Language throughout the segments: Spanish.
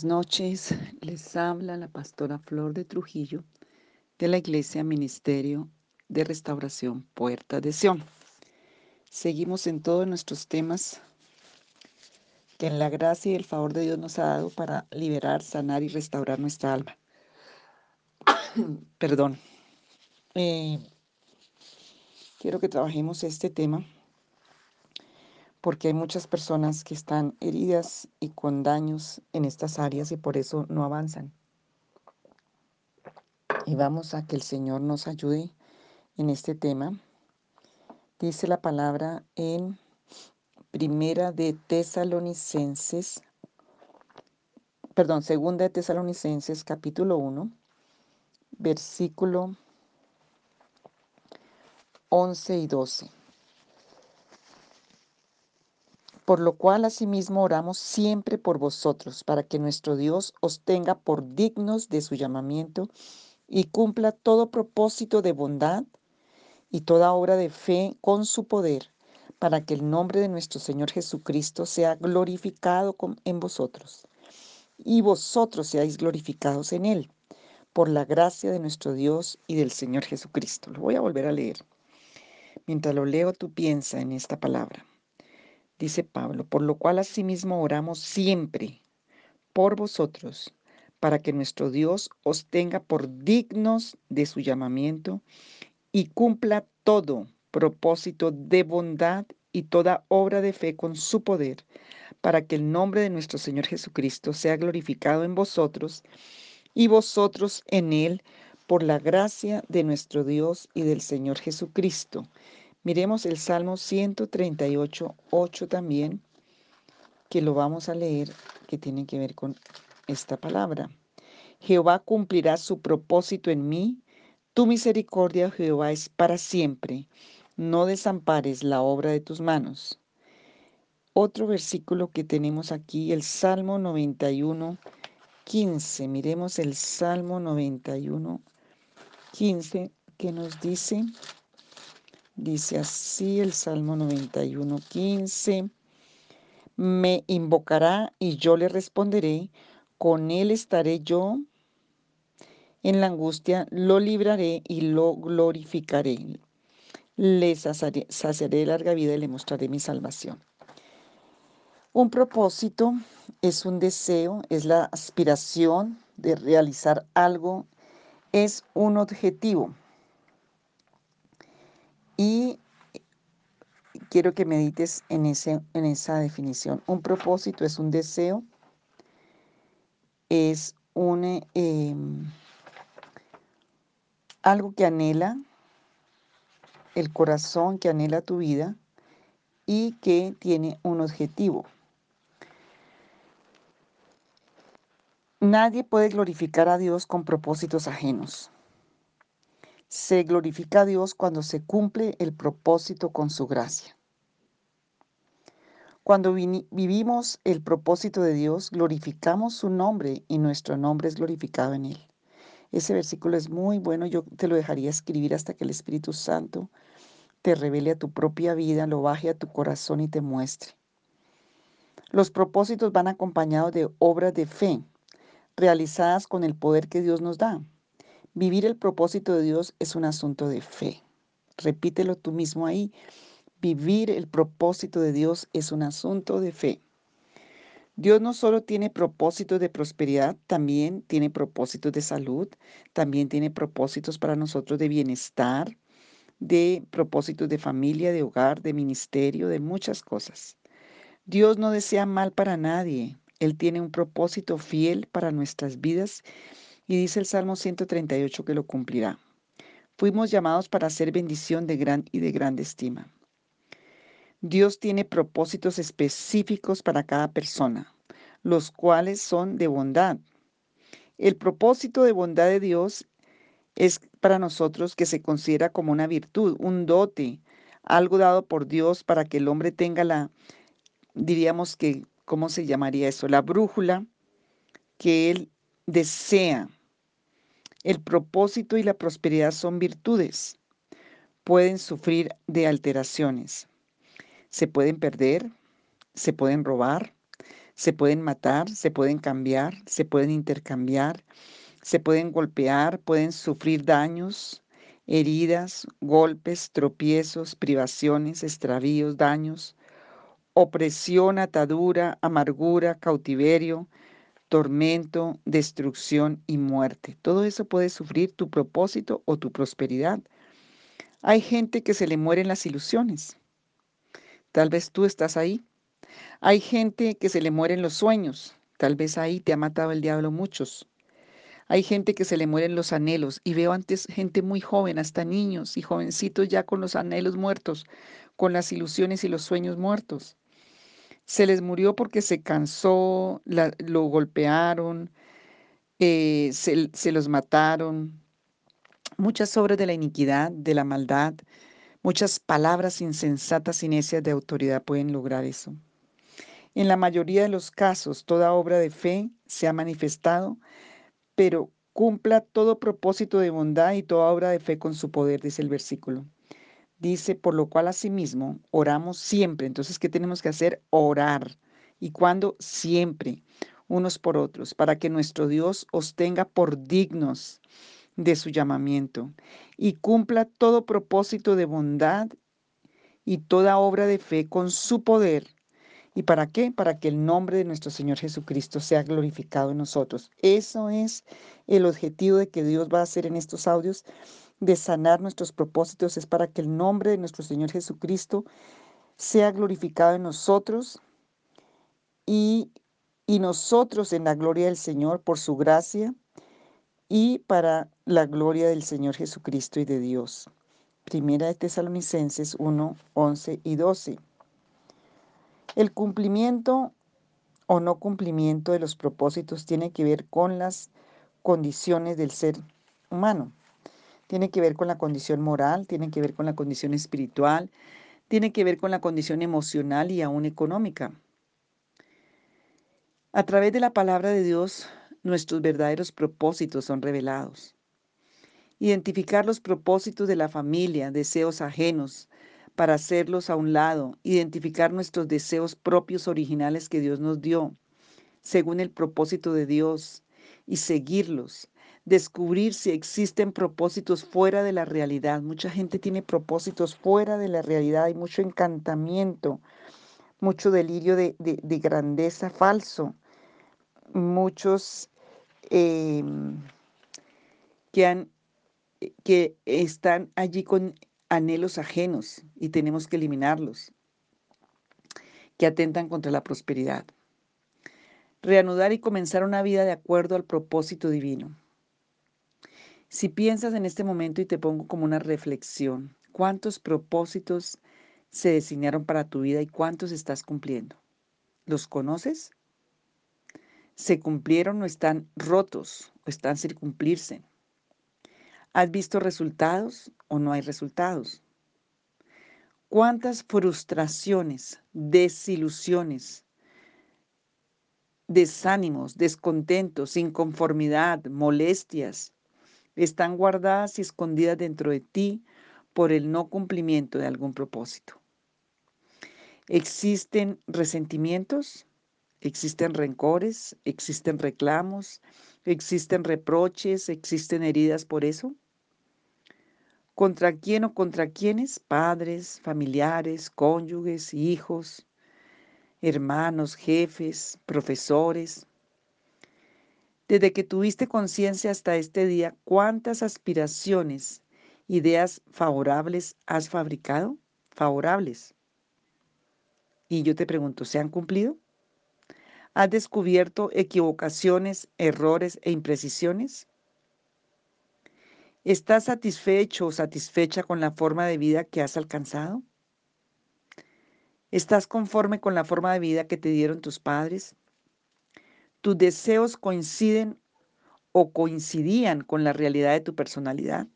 Buenas noches, les habla la pastora Flor de Trujillo de la Iglesia Ministerio de Restauración Puerta de Sion. Seguimos en todos nuestros temas que en la gracia y el favor de Dios nos ha dado para liberar, sanar y restaurar nuestra alma. Perdón. Eh, quiero que trabajemos este tema porque hay muchas personas que están heridas y con daños en estas áreas y por eso no avanzan. Y vamos a que el Señor nos ayude en este tema. Dice la palabra en Primera de Tesalonicenses, perdón, Segunda de Tesalonicenses capítulo 1, versículo 11 y 12. Por lo cual asimismo oramos siempre por vosotros, para que nuestro Dios os tenga por dignos de su llamamiento y cumpla todo propósito de bondad y toda obra de fe con su poder, para que el nombre de nuestro Señor Jesucristo sea glorificado en vosotros, y vosotros seáis glorificados en Él, por la gracia de nuestro Dios y del Señor Jesucristo. Lo voy a volver a leer. Mientras lo leo, tú piensa en esta palabra dice Pablo, por lo cual asimismo oramos siempre por vosotros, para que nuestro Dios os tenga por dignos de su llamamiento y cumpla todo propósito de bondad y toda obra de fe con su poder, para que el nombre de nuestro Señor Jesucristo sea glorificado en vosotros y vosotros en él por la gracia de nuestro Dios y del Señor Jesucristo Miremos el Salmo 138, 8 también, que lo vamos a leer, que tiene que ver con esta palabra. Jehová cumplirá su propósito en mí. Tu misericordia, Jehová, es para siempre. No desampares la obra de tus manos. Otro versículo que tenemos aquí, el Salmo 91, 15. Miremos el Salmo 91, 15, que nos dice, Dice así el Salmo 91, 15. Me invocará y yo le responderé, con él estaré yo en la angustia, lo libraré y lo glorificaré. Le saciaré larga vida y le mostraré mi salvación. Un propósito es un deseo, es la aspiración de realizar algo, es un objetivo. Y quiero que medites en, ese, en esa definición. Un propósito es un deseo, es un, em, algo que anhela el corazón, que anhela tu vida y que tiene un objetivo. Nadie puede glorificar a Dios con propósitos ajenos. Se glorifica a Dios cuando se cumple el propósito con su gracia. Cuando vivimos el propósito de Dios, glorificamos su nombre y nuestro nombre es glorificado en él. Ese versículo es muy bueno, yo te lo dejaría escribir hasta que el Espíritu Santo te revele a tu propia vida, lo baje a tu corazón y te muestre. Los propósitos van acompañados de obras de fe, realizadas con el poder que Dios nos da. Vivir el propósito de Dios es un asunto de fe. Repítelo tú mismo ahí. Vivir el propósito de Dios es un asunto de fe. Dios no solo tiene propósitos de prosperidad, también tiene propósitos de salud, también tiene propósitos para nosotros de bienestar, de propósitos de familia, de hogar, de ministerio, de muchas cosas. Dios no desea mal para nadie. Él tiene un propósito fiel para nuestras vidas y dice el Salmo 138 que lo cumplirá. Fuimos llamados para hacer bendición de gran y de grande estima. Dios tiene propósitos específicos para cada persona, los cuales son de bondad. El propósito de bondad de Dios es para nosotros que se considera como una virtud, un dote, algo dado por Dios para que el hombre tenga la, diríamos que, ¿cómo se llamaría eso? La brújula que él desea el propósito y la prosperidad son virtudes. Pueden sufrir de alteraciones. Se pueden perder, se pueden robar, Se pueden matar, se pueden cambiar, se pueden intercambiar, se pueden golpear, pueden sufrir daños, heridas, golpes, tropiezos, privaciones, extravíos, daños, opresión, atadura, amargura, cautiverio, tormento, destrucción y muerte. Todo eso puede sufrir tu propósito o tu prosperidad. Hay gente que se le mueren las ilusiones. Tal vez tú estás ahí. Hay gente que se le mueren los sueños. Tal vez ahí te ha matado el diablo muchos. Hay gente que se le mueren los anhelos y veo antes gente muy joven, hasta niños y jovencitos ya con los anhelos muertos, con las ilusiones y los sueños muertos. Se les murió porque se cansó, lo golpearon, eh, se, se los mataron. Muchas obras de la iniquidad, de la maldad, muchas palabras insensatas y necias de autoridad pueden lograr eso. En la mayoría de los casos, toda obra de fe se ha manifestado, pero cumpla todo propósito de bondad y toda obra de fe con su poder, dice el versículo. Dice, por lo cual asimismo oramos siempre. Entonces, ¿qué tenemos que hacer? Orar. ¿Y cuándo? Siempre, unos por otros, para que nuestro Dios os tenga por dignos de su llamamiento y cumpla todo propósito de bondad y toda obra de fe con su poder. ¿Y para qué? Para que el nombre de nuestro Señor Jesucristo sea glorificado en nosotros. Eso es el objetivo de que Dios va a hacer en estos audios de sanar nuestros propósitos es para que el nombre de nuestro Señor Jesucristo sea glorificado en nosotros y, y nosotros en la gloria del Señor por su gracia y para la gloria del Señor Jesucristo y de Dios. Primera de Tesalonicenses 1, 11 y 12. El cumplimiento o no cumplimiento de los propósitos tiene que ver con las condiciones del ser humano tiene que ver con la condición moral, tiene que ver con la condición espiritual, tiene que ver con la condición emocional y aún económica. A través de la palabra de Dios, nuestros verdaderos propósitos son revelados. Identificar los propósitos de la familia, deseos ajenos, para hacerlos a un lado, identificar nuestros deseos propios originales que Dios nos dio, según el propósito de Dios, y seguirlos, descubrir si existen propósitos fuera de la realidad. Mucha gente tiene propósitos fuera de la realidad, hay mucho encantamiento, mucho delirio de, grandeza falso, muchos em, que, han, que están allí con anhelos ajenos y tenemos que eliminarlos, que atentan contra la prosperidad. Reanudar y comenzar una vida de acuerdo al propósito divino. Si piensas en este momento y te pongo como una reflexión, ¿cuántos propósitos se designaron para tu vida y cuántos estás cumpliendo? ¿Los conoces? ¿Se cumplieron o están rotos o están sin cumplirse? ¿Has visto resultados o no hay resultados? ¿Cuántas frustraciones, desilusiones, desánimos, descontentos, inconformidad, molestias, están guardadas y escondidas dentro de ti por el no cumplimiento de algún propósito. Existen resentimientos, existen rencores, existen reclamos, existen reproches, existen heridas por eso. ¿Contra quién o contra quiénes? Padres, familiares, cónyuges, hijos, hermanos, jefes, profesores, desde que tuviste conciencia hasta este día, ¿cuántas aspiraciones, ideas favorables has fabricado? Favorables. Y yo te pregunto, ¿se han cumplido? ¿Has descubierto equivocaciones, errores e imprecisiones? ¿Estás satisfecho o satisfecha con la forma de vida que has alcanzado? ¿Estás conforme con la forma de vida que te dieron tus padres? Tus deseos coinciden o coincidían con la realidad de tu personalidad.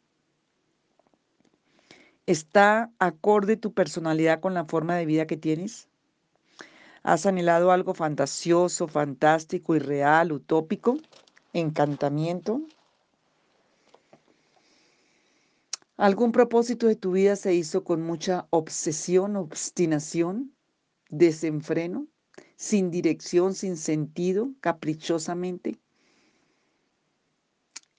¿Está acorde tu personalidad con la forma de vida que tienes? ¿Has anhelado algo fantasioso, fantástico, irreal, utópico? ¿Encantamiento? ¿Algún propósito de tu vida se hizo con mucha obsesión, obstinación, desenfreno? Sin dirección, sin sentido, caprichosamente.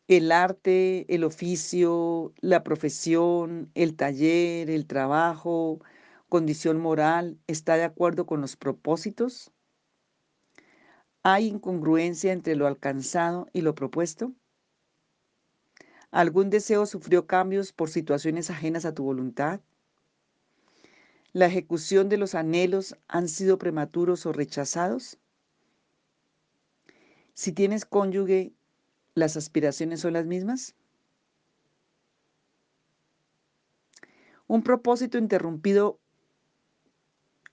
El arte, el oficio, la profesión, el taller, el trabajo, condición moral, ¿está de acuerdo con los propósitos? ¿Hay incongruencia entre lo alcanzado y lo propuesto? ¿Algún deseo sufrió cambios por situaciones ajenas a tu voluntad? ¿La ejecución de los anhelos han sido prematuros o rechazados? Si tienes cónyuge, ¿las aspiraciones son las mismas? Un propósito interrumpido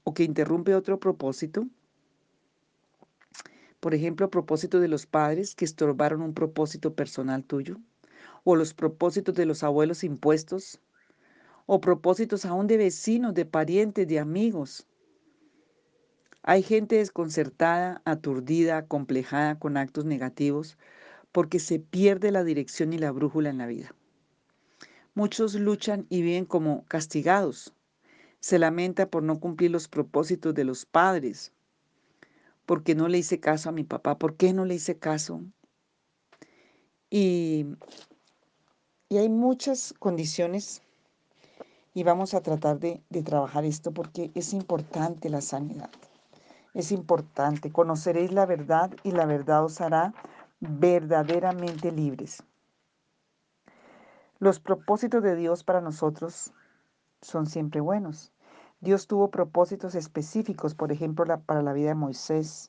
o que interrumpe otro propósito. Por ejemplo, propósito de los padres que estorbaron un propósito personal tuyo o los propósitos de los abuelos impuestos, o propósitos aún de vecinos, de parientes, de amigos. Hay gente desconcertada, aturdida, acomplejada con actos negativos, porque se pierde la dirección y la brújula en la vida. Muchos luchan y viven como castigados. Se lamenta por no cumplir los propósitos de los padres, porque no le hice caso a mi papá, ¿por qué no le hice caso? Y y hay muchas condiciones y vamos a tratar de, trabajar esto porque es importante la sanidad. Es importante. Conoceréis la verdad y la verdad os hará verdaderamente libres. Los propósitos de Dios para nosotros son siempre buenos. Dios tuvo propósitos específicos, por ejemplo, para la vida de Moisés,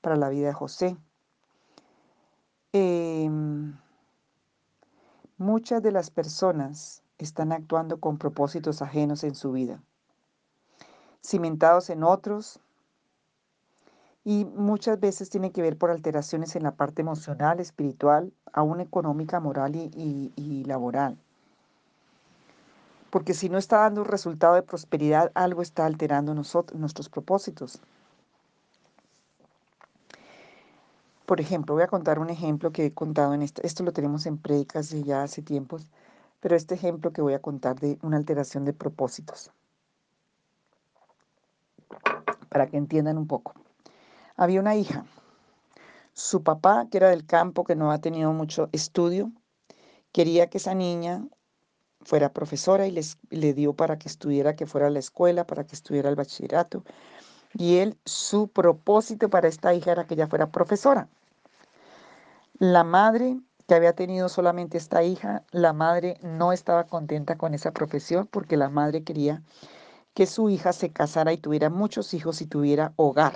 para la vida de José. Eh, Muchas de las personas están actuando con propósitos ajenos en su vida, cimentados en otros y muchas veces tiene que ver por alteraciones en la parte emocional, espiritual, aún económica, moral y, laboral. Porque si no está dando un resultado de prosperidad, algo está alterando nosotros, nuestros propósitos. Por ejemplo, voy a contar un ejemplo que he contado en esto. Esto lo tenemos en prédicas de ya hace tiempos, pero este ejemplo que voy a contar de una alteración de propósitos. Para que entiendan un poco. Había una hija. Su papá, que era del campo, que no ha tenido mucho estudio, quería que esa niña fuera profesora y les, le dio para que estudiara, que fuera a la escuela, para que estudiara el bachillerato. Y él, su propósito para esta hija era que ella fuera profesora. La madre, que había tenido solamente esta hija, la madre no estaba contenta con esa profesión porque la madre quería que su hija se casara y tuviera muchos hijos y tuviera hogar,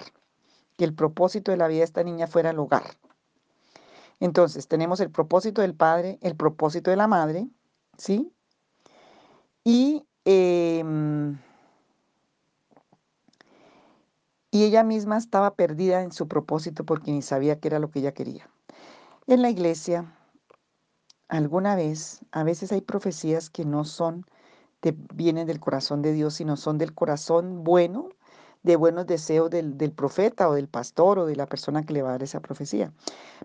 que el propósito de la vida de esta niña fuera el hogar. Entonces, tenemos el propósito del padre, el propósito de la madre, ¿sí? Y em, y ella misma estaba perdida en su propósito porque ni sabía qué era lo que ella quería. En la iglesia, alguna vez, a veces hay profecías que no son, de, vienen del corazón de Dios, sino son del corazón bueno, de buenos deseos del, profeta o del pastor o de la persona que le va a dar esa profecía.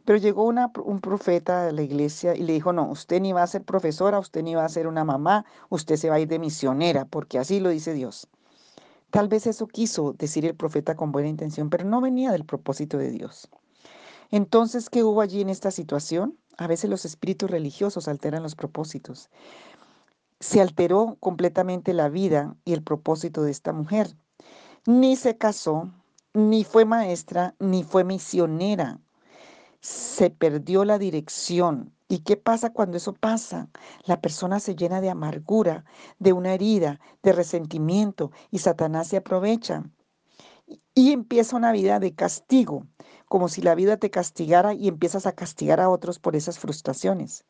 Pero llegó una, un profeta a la iglesia y le dijo, no, usted ni va a ser profesora, usted ni va a ser una mamá, usted se va a ir de misionera, porque así lo dice Dios. Tal vez eso quiso decir el profeta con buena intención, pero no venía del propósito de Dios. Entonces, ¿qué hubo allí en esta situación? A veces los espíritus religiosos alteran los propósitos. Se alteró completamente la vida y el propósito de esta mujer. Ni se casó, ni fue maestra, ni fue misionera. Se perdió la dirección, ¿Y qué pasa cuando eso pasa? La persona se llena de amargura, de una herida, de resentimiento y Satanás se aprovecha. Y empieza una vida de castigo, como si la vida te castigara y empiezas a castigar a otros por esas frustraciones.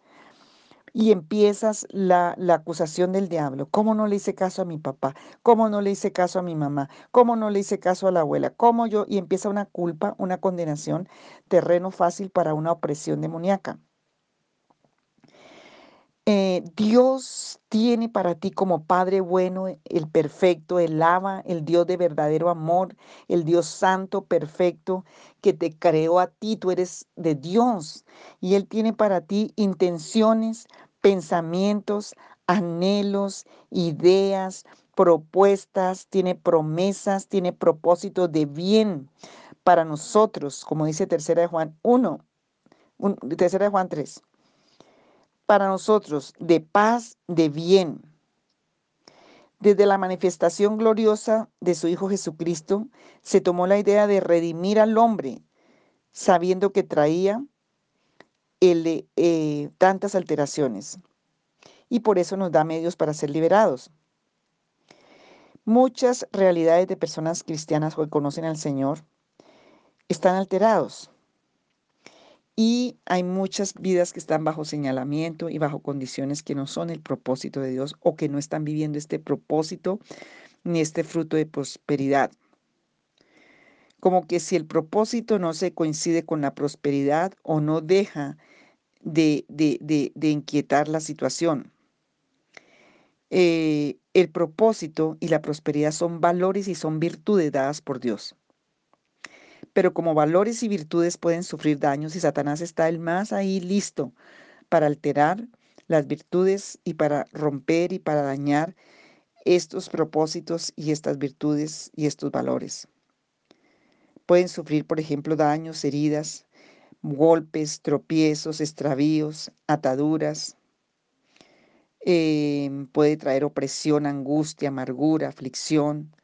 Y empiezas la, acusación del diablo. ¿Cómo no le hice caso a mi papá? ¿Cómo no le hice caso a mi mamá? ¿Cómo no le hice caso a la abuela? ¿Cómo yo? Y empieza una culpa, una condenación, terreno fácil para una opresión demoníaca. Eh, Dios tiene para ti como Padre bueno, el perfecto, el ama, el Dios de verdadero amor, el Dios santo, perfecto, que te creó a ti, tú eres de Dios. Y Él tiene para ti intenciones, pensamientos, anhelos, ideas, propuestas, tiene promesas, tiene propósitos de bien para nosotros, como dice tercera de Juan 1, tercera de Juan 3, para nosotros de paz, de bien. Desde la manifestación gloriosa de su Hijo Jesucristo, se tomó la idea de redimir al hombre, sabiendo que traía el, eh, tantas alteraciones. Y por eso nos da medios para ser liberados. Muchas realidades de personas cristianas que conocen al Señor están alterados. Y hay muchas vidas que están bajo señalamiento y bajo condiciones que no son el propósito de Dios o que no están viviendo este propósito ni este fruto de prosperidad. Como que si el propósito no se coincide con la prosperidad o no deja de, de, inquietar la situación. Eh, el propósito y la prosperidad son valores y son virtudes dadas por Dios. Pero como valores y virtudes pueden sufrir daños y Satanás está el más ahí listo para alterar las virtudes y para romper y para dañar estos propósitos y estas virtudes y estos valores. Pueden sufrir, por ejemplo, daños, heridas, golpes, tropiezos, extravíos, ataduras. Em, puede traer opresión, angustia, amargura, aflicción,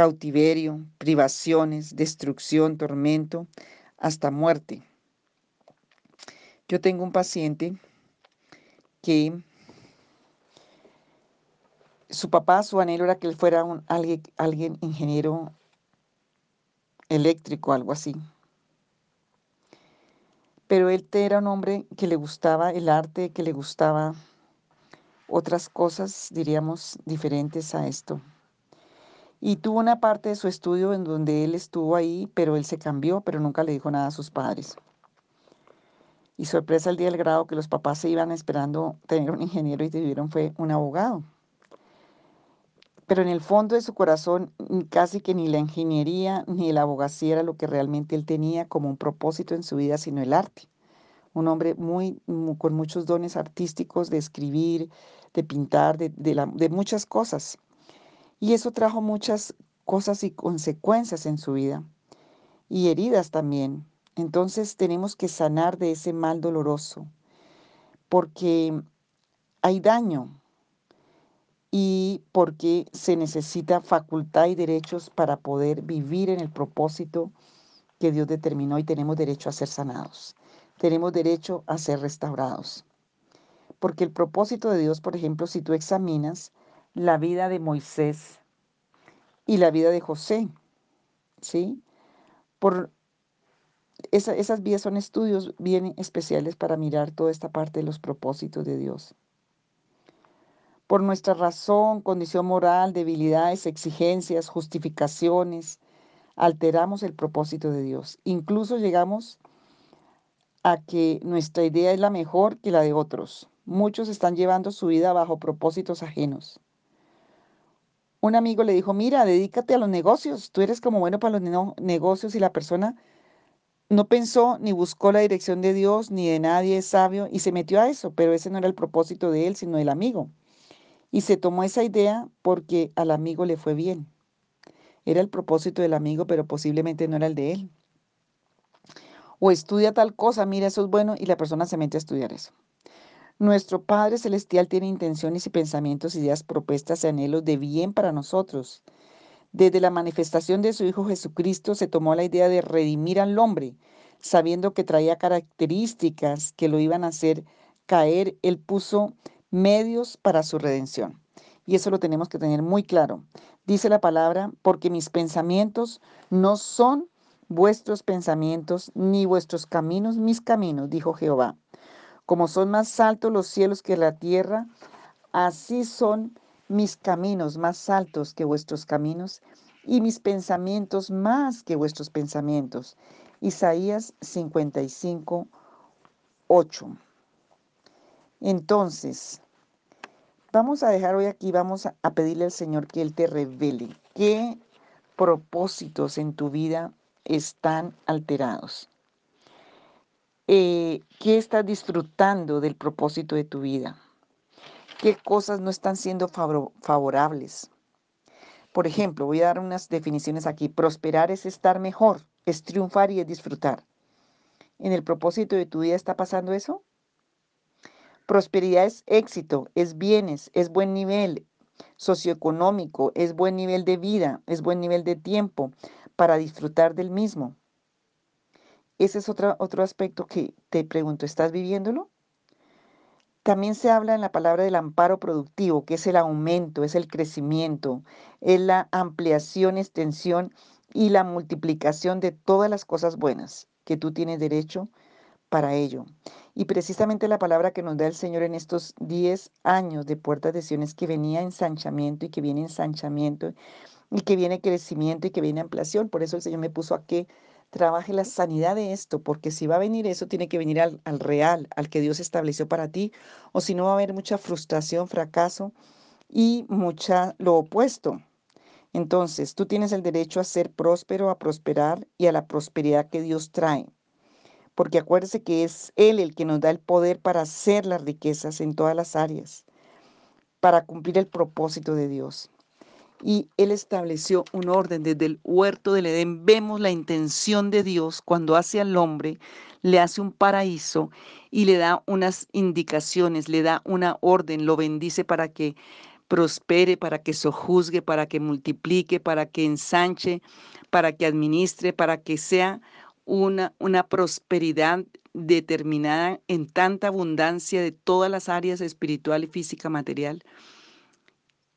cautiverio, privaciones, destrucción, tormento, hasta muerte. Yo tengo un paciente que su papá, su anhelo era que él fuera un, alguien, alguien ingeniero eléctrico, algo así. Pero él era un hombre que le gustaba el arte, que le gustaba otras cosas, diríamos, diferentes a esto. Y tuvo una parte de su estudio en donde él estuvo ahí, pero él se cambió, pero nunca le dijo nada a sus padres. Y sorpresa el día del grado que los papás se iban esperando tener un ingeniero y tuvieron fue un abogado. Pero en el fondo de su corazón casi que ni la ingeniería ni la abogacía era lo que realmente él tenía como un propósito en su vida, sino el arte. Un hombre muy, con muchos dones artísticos de escribir, de pintar, de, de muchas cosas. Y eso trajo muchas cosas y consecuencias en su vida y heridas también. Entonces tenemos que sanar de ese mal doloroso porque hay daño y porque se necesita facultad y derechos para poder vivir en el propósito que Dios determinó y tenemos derecho a ser sanados. Tenemos derecho a ser restaurados. Porque el propósito de Dios, por ejemplo, si tú examinas, la vida de Moisés y la vida de José. ¿Sí? Por esas vías son estudios bien especiales para mirar toda esta parte de los propósitos de Dios. Por nuestra razón, condición moral, debilidades, exigencias, justificaciones, alteramos el propósito de Dios. Incluso llegamos a que nuestra idea es la mejor que la de otros. Muchos están llevando su vida bajo propósitos ajenos un amigo le dijo, mira, dedícate a los negocios, tú eres como bueno para los negocios y la persona no pensó ni buscó la dirección de Dios ni de nadie sabio y se metió a eso, pero ese no era el propósito de él, sino del amigo. Y se tomó esa idea porque al amigo le fue bien. Era el propósito del amigo, pero posiblemente no era el de él. O estudia tal cosa, mira, eso es bueno, y la persona se mete a estudiar eso. Nuestro Padre Celestial tiene intenciones y pensamientos, ideas, propuestas y anhelos de bien para nosotros. Desde la manifestación de su Hijo Jesucristo se tomó la idea de redimir al hombre, sabiendo que traía características que lo iban a hacer caer. Él puso medios para su redención. Y eso lo tenemos que tener muy claro. Dice la palabra, porque mis pensamientos no son vuestros pensamientos, ni vuestros caminos mis caminos, dijo Jehová. Como son más altos los cielos que la tierra, así son mis caminos más altos que vuestros caminos y mis pensamientos más que vuestros pensamientos. Isaías 55, 8. Entonces, vamos a dejar hoy aquí, vamos a pedirle al Señor que Él te revele qué propósitos en tu vida están alterados. Eh, ¿Qué estás disfrutando del propósito de tu vida? ¿Qué cosas no están siendo favorables? Por ejemplo, voy a dar unas definiciones aquí. Prosperar es estar mejor. es triunfar y es disfrutar. ¿En el propósito de tu vida está pasando eso? Prosperidad es éxito, es bienes, es buen nivel socioeconómico, es buen nivel de vida, es buen nivel de tiempo para disfrutar del mismo. Ese es otro, otro aspecto que te pregunto, ¿estás viviéndolo? También se habla en la palabra del amparo productivo, que es el aumento, es el crecimiento, es la ampliación, extensión y la multiplicación de todas las cosas buenas que tú tienes derecho para ello. Y precisamente la palabra que nos da el Señor en estos 10 años de puertas de Sion es que venía ensanchamiento y que viene ensanchamiento y que viene crecimiento y que viene ampliación. Por eso el Señor me puso a que trabaje la sanidad de esto, porque si va a venir eso, tiene que venir al, al real, al que Dios estableció para ti, o si no va a haber mucha frustración, fracaso y mucha lo opuesto. Entonces, tú tienes el derecho a ser próspero, a prosperar y a la prosperidad que Dios trae. Porque acuérdese que es Él el que nos da el poder para hacer las riquezas en todas las áreas, para cumplir el propósito de Dios. Y Él estableció un orden desde el huerto del Edén. Vemos la intención de Dios cuando hace al hombre, le hace un paraíso y le da unas indicaciones, le da una orden, lo bendice para que prospere, para que sojuzgue, para que multiplique, para que ensanche, para que administre, para que sea una, una prosperidad determinada en tanta abundancia de todas las áreas espiritual y física material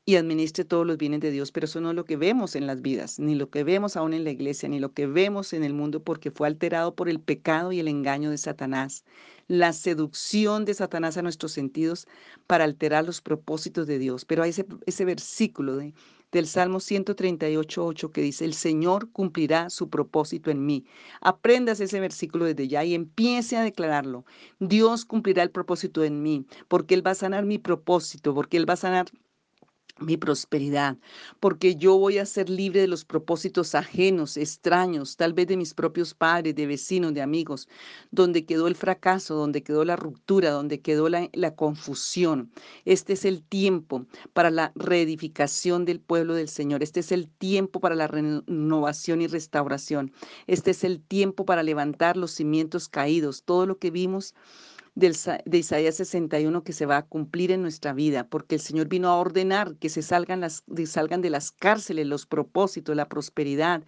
y administre todos los bienes de Dios, pero eso no es lo que vemos en las vidas, ni lo que vemos aún en la iglesia, ni lo que vemos en el mundo, porque fue alterado por el pecado y el engaño de Satanás, la seducción de Satanás a nuestros sentidos para alterar los propósitos de Dios. Pero hay ese, ese versículo de, del Salmo 138.8 que dice, el Señor cumplirá su propósito en mí. Aprendas ese versículo desde ya y empiece a declararlo. Dios cumplirá el propósito en mí, porque Él va a sanar mi propósito, porque Él va a sanar mi prosperidad, porque yo voy a ser libre de los propósitos ajenos, extraños, tal vez de mis propios padres, de vecinos, de amigos, donde quedó el fracaso, donde quedó la ruptura, donde quedó la, la confusión. Este es el tiempo para la reedificación del pueblo del Señor. Este es el tiempo para la renovación y restauración. Este es el tiempo para levantar los cimientos caídos. Todo lo que vimos de Isaías 61 que se va a cumplir en nuestra vida, porque el Señor vino a ordenar que se salgan, las, salgan de las cárceles los propósitos, la prosperidad,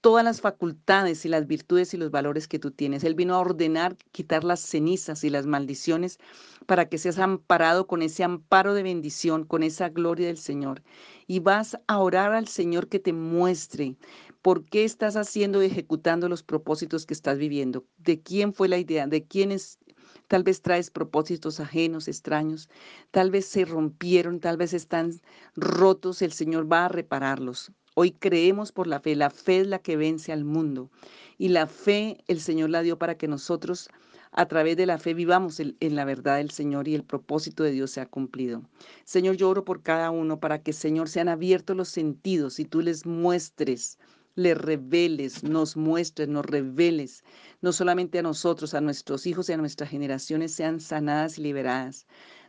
todas las facultades y las virtudes y los valores que tú tienes. Él vino a ordenar quitar las cenizas y las maldiciones para que seas amparado con ese amparo de bendición, con esa gloria del Señor. Y vas a orar al Señor que te muestre por qué estás haciendo y ejecutando los propósitos que estás viviendo, de quién fue la idea, de quién es Tal vez traes propósitos ajenos, extraños. Tal vez se rompieron, tal vez están rotos. El Señor va a repararlos. Hoy creemos por la fe. La fe es la que vence al mundo. Y la fe el Señor la dio para que nosotros a través de la fe vivamos en, la verdad del Señor y el propósito de Dios sea cumplido. Señor, yo oro por cada uno para que, Señor, sean abiertos los sentidos y tú les muestres le reveles, nos muestres, nos reveles, no solamente a nosotros, a nuestros hijos y a nuestras generaciones sean sanadas y liberadas.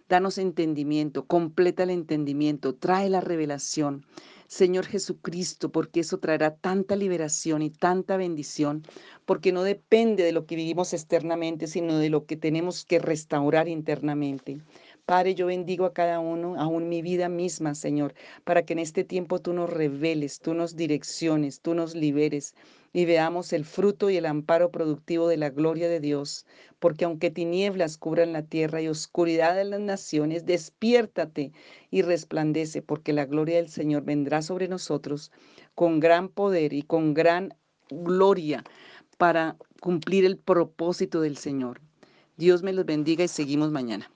Danos entendimiento, completa el entendimiento, trae la revelación. Señor Jesucristo, porque eso traerá tanta liberación y tanta bendición, porque no depende de lo que vivimos externamente, sino de lo que tenemos que restaurar internamente. Padre, yo bendigo a cada uno, aún mi vida misma, Señor, para que en este tiempo tú nos reveles, tú nos direcciones, tú nos liberes y veamos el fruto y el amparo productivo de la gloria de Dios. Porque aunque tinieblas cubran la tierra y oscuridad de las naciones, despiértate y resplandece, porque la gloria del Señor vendrá sobre nosotros con gran poder y con gran gloria para cumplir el propósito del Señor. Dios me los bendiga y seguimos mañana.